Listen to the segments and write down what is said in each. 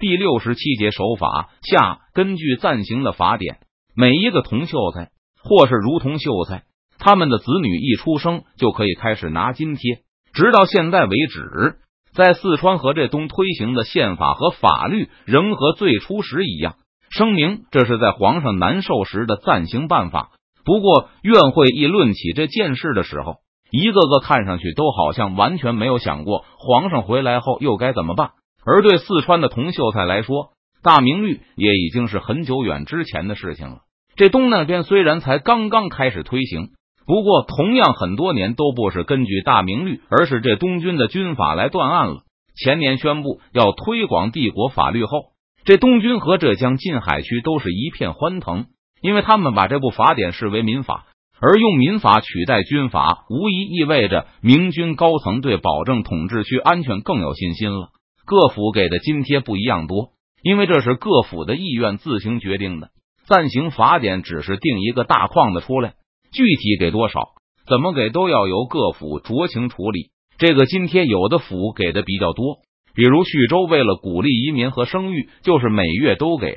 第六十七节守法下，根据暂行的法典，每一个同秀才或是如同秀才，他们的子女一出生就可以开始拿津贴，直到现在为止，在四川和这东推行的宪法和法律仍和最初时一样。声明这是在皇上难受时的暂行办法。不过，院会议论起这件事的时候，一个个看上去都好像完全没有想过皇上回来后又该怎么办。而对四川的童秀才来说，大明律也已经是很久远之前的事情了。这东那边虽然才刚刚开始推行，不过同样很多年都不是根据大明律，而是这东军的军法来断案了。前年宣布要推广帝国法律后，这东军和浙江近海区都是一片欢腾，因为他们把这部法典视为民法，而用民法取代军法，无疑意味着明军高层对保证统治区安全更有信心了。各府给的津贴不一样多，因为这是各府的意愿自行决定的。暂行法典只是定一个大框子出来，具体给多少、怎么给都要由各府酌情处理。这个津贴有的府给的比较多，比如徐州为了鼓励移民和生育，就是每月都给；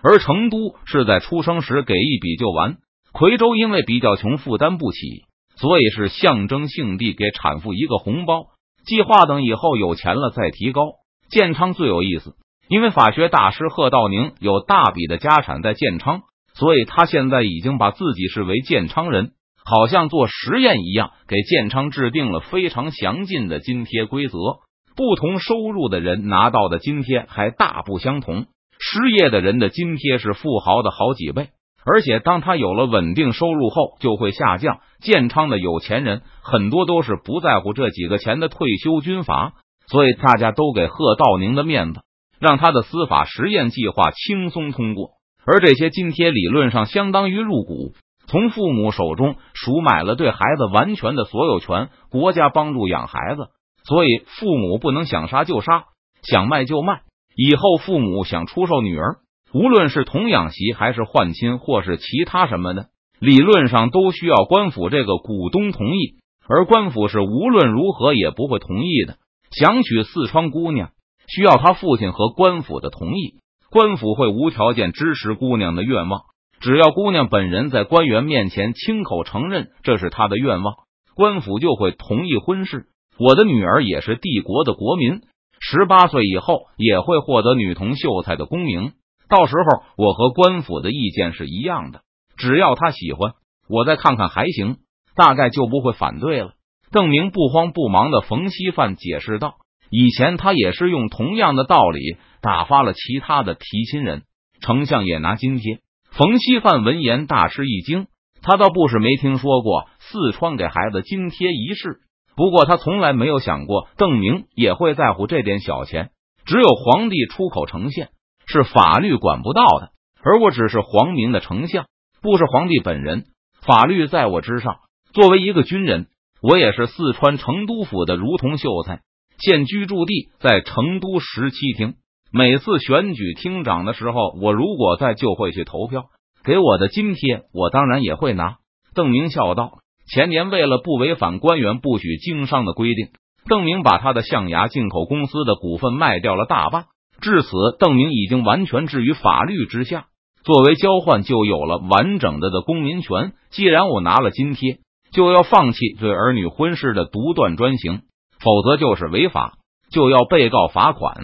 而成都是在出生时给一笔就完。夔州因为比较穷，负担不起，所以是象征性地给产妇一个红包，计划等以后有钱了再提高。建昌最有意思，因为法学大师贺道宁有大笔的家产在建昌，所以他现在已经把自己视为建昌人，好像做实验一样，给建昌制定了非常详尽的津贴规则。不同收入的人拿到的津贴还大不相同，失业的人的津贴是富豪的好几倍，而且当他有了稳定收入后就会下降。建昌的有钱人很多都是不在乎这几个钱的退休军阀。所以大家都给贺道宁的面子，让他的司法实验计划轻松通过。而这些津贴理论上相当于入股，从父母手中赎买了对孩子完全的所有权。国家帮助养孩子，所以父母不能想杀就杀，想卖就卖。以后父母想出售女儿，无论是童养媳还是换亲，或是其他什么的，理论上都需要官府这个股东同意。而官府是无论如何也不会同意的。想娶四川姑娘，需要他父亲和官府的同意。官府会无条件支持姑娘的愿望，只要姑娘本人在官员面前亲口承认这是她的愿望，官府就会同意婚事。我的女儿也是帝国的国民，十八岁以后也会获得女童秀才的功名。到时候我和官府的意见是一样的，只要她喜欢，我再看看还行，大概就不会反对了。邓明不慌不忙的冯锡范解释道：“以前他也是用同样的道理打发了其他的提亲人，丞相也拿津贴。”冯锡范闻言大吃一惊，他倒不是没听说过四川给孩子津贴一事，不过他从来没有想过邓明也会在乎这点小钱。只有皇帝出口呈现，是法律管不到的，而我只是皇明的丞相，不是皇帝本人，法律在我之上。作为一个军人。我也是四川成都府的如同秀才，现居住地在成都十七厅。每次选举厅长的时候，我如果在，就会去投票。给我的津贴，我当然也会拿。邓明笑道：“前年为了不违反官员不许经商的规定，邓明把他的象牙进口公司的股份卖掉了大半。至此，邓明已经完全置于法律之下。作为交换，就有了完整的的公民权。既然我拿了津贴。”就要放弃对儿女婚事的独断专行，否则就是违法，就要被告罚款，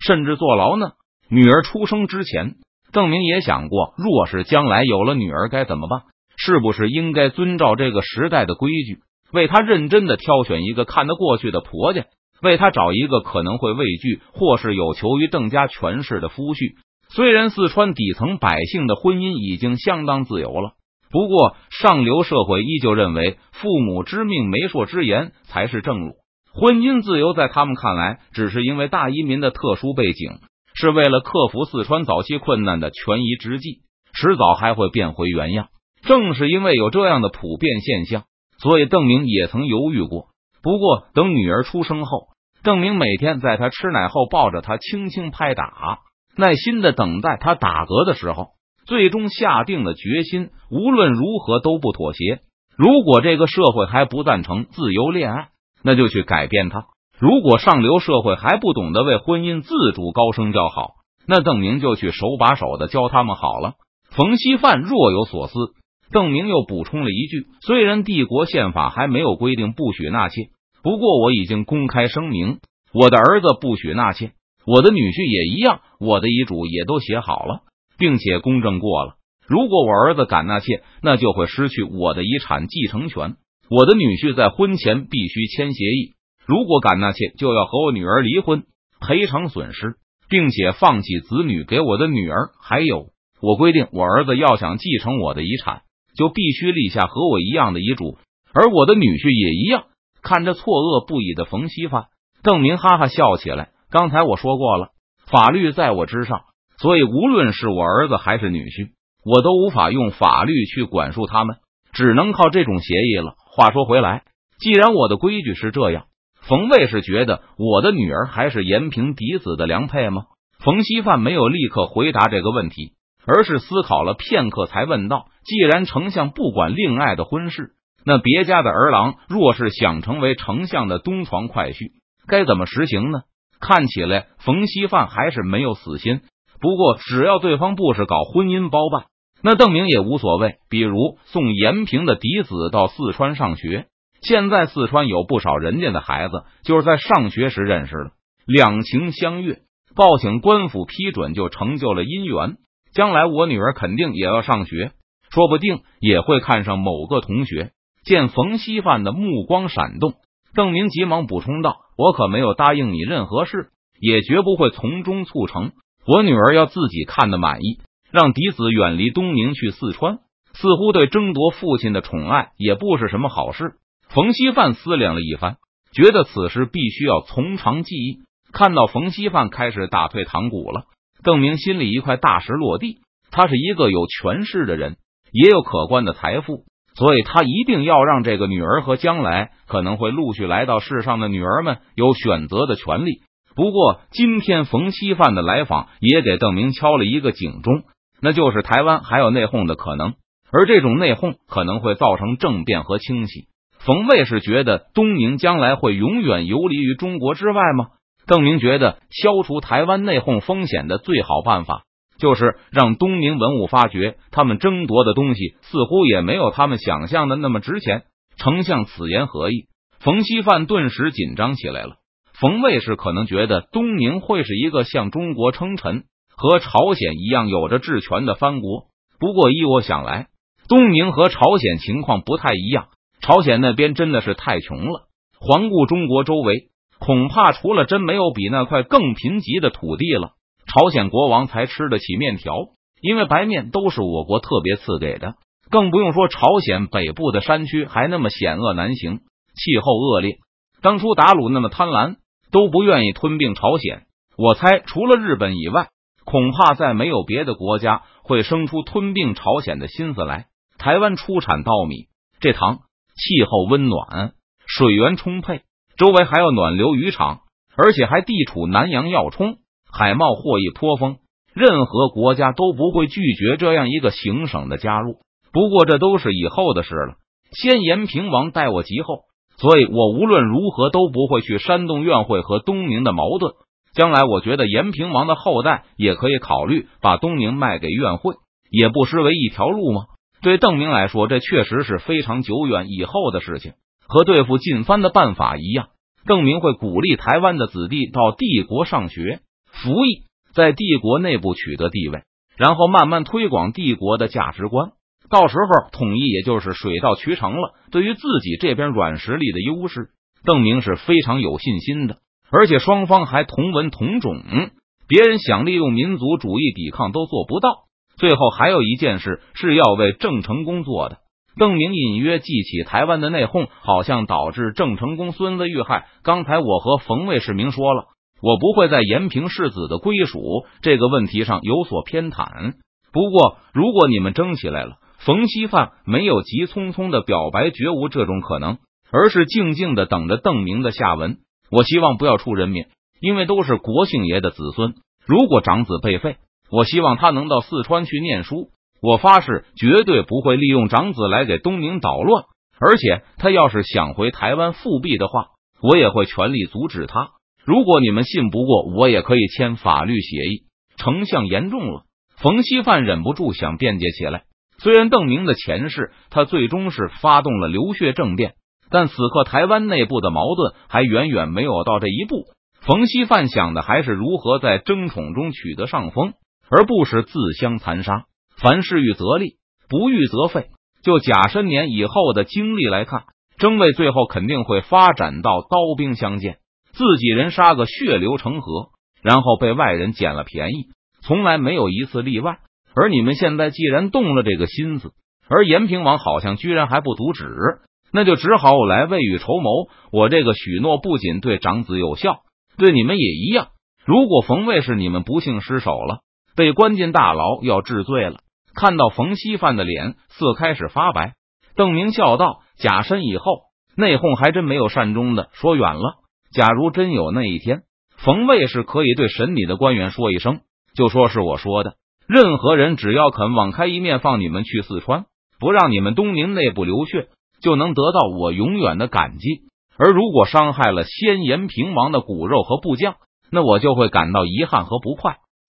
甚至坐牢呢。女儿出生之前，邓明也想过，若是将来有了女儿该怎么办？是不是应该遵照这个时代的规矩，为她认真的挑选一个看得过去的婆家，为她找一个可能会畏惧或是有求于邓家权势的夫婿？虽然四川底层百姓的婚姻已经相当自由了。不过，上流社会依旧认为父母之命、媒妁之言才是正路。婚姻自由在他们看来，只是因为大移民的特殊背景，是为了克服四川早期困难的权宜之计，迟早还会变回原样。正是因为有这样的普遍现象，所以邓明也曾犹豫过。不过，等女儿出生后，邓明每天在她吃奶后抱着她轻轻拍打，耐心的等待她打嗝的时候。最终下定了决心，无论如何都不妥协。如果这个社会还不赞成自由恋爱，那就去改变它；如果上流社会还不懂得为婚姻自主高声叫好，那邓明就去手把手的教他们好了。冯锡范若有所思，邓明又补充了一句：“虽然帝国宪法还没有规定不许纳妾，不过我已经公开声明，我的儿子不许纳妾，我的女婿也一样，我的遗嘱也都写好了，并且公证过了。如果我儿子敢纳妾，那就会失去我的遗产继承权。我的女婿在婚前必须签协议，如果敢纳妾，就要和我女儿离婚，赔偿损失。”并且放弃子女给我的女儿，还有我规定，我儿子要想继承我的遗产，就必须立下和我一样的遗嘱，而我的女婿也一样。看着错愕不已的冯锡范，邓明哈哈笑起来。刚才我说过了，法律在我之上，所以无论是我儿子还是女婿，我都无法用法律去管束他们，只能靠这种协议了。话说回来，既然我的规矩是这样。冯卫是觉得我的女儿还是延平嫡子的良配吗？冯锡范没有立刻回答这个问题，而是思考了片刻，才问道：“既然丞相不管令爱的婚事，那别家的儿郎若是想成为丞相的东床快婿，该怎么实行呢？”看起来冯锡范还是没有死心，不过只要对方不是搞婚姻包办，那邓明也无所谓。比如送延平的嫡子到四川上学。现在四川有不少人家的孩子就是在上学时认识的，两情相悦，报请官府批准就成就了姻缘。将来我女儿肯定也要上学，说不定也会看上某个同学。见冯锡范的目光闪动，邓明急忙补充道：“我可没有答应你任何事，也绝不会从中促成。我女儿要自己看得满意，让嫡子远离东宁去四川，似乎对争夺父亲的宠爱也不是什么好事。”冯锡范思量了一番，觉得此事必须要从长计议。看到冯锡范开始打退堂鼓了，邓明心里一块大石落地。他是一个有权势的人，也有可观的财富，所以他一定要让这个女儿和将来可能会陆续来到世上的女儿们有选择的权利。不过，今天冯锡范的来访也给邓明敲了一个警钟，那就是台湾还有内讧的可能，而这种内讧可能会造成政变和清洗。冯卫是觉得东宁将来会永远游离于中国之外吗？邓明觉得消除台湾内讧风险的最好办法，就是让东宁文物发觉他们争夺的东西似乎也没有他们想象的那么值钱。丞相此言何意？冯锡范顿时紧张起来了。冯卫士可能觉得东宁会是一个向中国称臣，和朝鲜一样有着治权的藩国。不过依我想来，东宁和朝鲜情况不太一样。朝鲜那边真的是太穷了，环顾中国周围，恐怕除了真没有比那块更贫瘠的土地了。朝鲜国王才吃得起面条，因为白面都是我国特别赐给的。更不用说朝鲜北部的山区还那么险恶难行，气候恶劣。当初达鲁那么贪婪，都不愿意吞并朝鲜。我猜除了日本以外，恐怕再没有别的国家会生出吞并朝鲜的心思来。台湾出产稻米，这糖。气候温暖，水源充沛，周围还有暖流渔场，而且还地处南洋要冲，海贸获益颇丰，任何国家都不会拒绝这样一个行省的加入。不过这都是以后的事了，先延平王待我极后，所以我无论如何都不会去煽动院会和东宁的矛盾。将来我觉得延平王的后代也可以考虑把东宁卖给院会，也不失为一条路吗？对邓明来说，这确实是非常久远以后的事情。和对付进藩的办法一样，邓明会鼓励台湾的子弟到帝国上学、服役，在帝国内部取得地位，然后慢慢推广帝国的价值观。到时候统一也就是水到渠成了。对于自己这边软实力的优势，邓明是非常有信心的。而且双方还同文同种，别人想利用民族主义抵抗都做不到。最后还有一件事是要为郑成功做的。邓明隐约记起台湾的内讧，好像导致郑成功孙子遇害。刚才我和冯卫士明说了，我不会在延平世子的归属这个问题上有所偏袒。不过，如果你们争起来了，冯锡范没有急匆匆的表白绝无这种可能，而是静静的等着邓明的下文。我希望不要出人命，因为都是国姓爷的子孙。如果长子被废。我希望他能到四川去念书。我发誓，绝对不会利用长子来给东宁捣乱。而且，他要是想回台湾复辟的话，我也会全力阻止他。如果你们信不过，我也可以签法律协议，丞相言重了。冯锡范忍不住想辩解起来。虽然邓明的前世，他最终是发动了流血政变，但此刻台湾内部的矛盾还远远没有到这一步。冯锡范想的还是如何在争宠中取得上风，而不是自相残杀。凡事欲则立，不欲则废。就甲申年以后的经历来看，争位最后肯定会发展到刀兵相见，自己人杀个血流成河，然后被外人捡了便宜，从来没有一次例外。而你们现在既然动了这个心思，而延平王好像居然还不阻止，那就只好我来未雨绸缪。我这个许诺不仅对长子有效，对你们也一样。如果冯卫是你们不幸失手了，被关进大牢要治罪了。看到冯锡范的脸色开始发白，邓明笑道：“假身以后内讧还真没有善终的。说远了，假如真有那一天，冯卫是可以对审理的官员说一声，就说是我说的。任何人只要肯网开一面放你们去四川，不让你们东宁内部流血，就能得到我永远的感激。而如果伤害了先延平王的骨肉和部将，那我就会感到遗憾和不快。”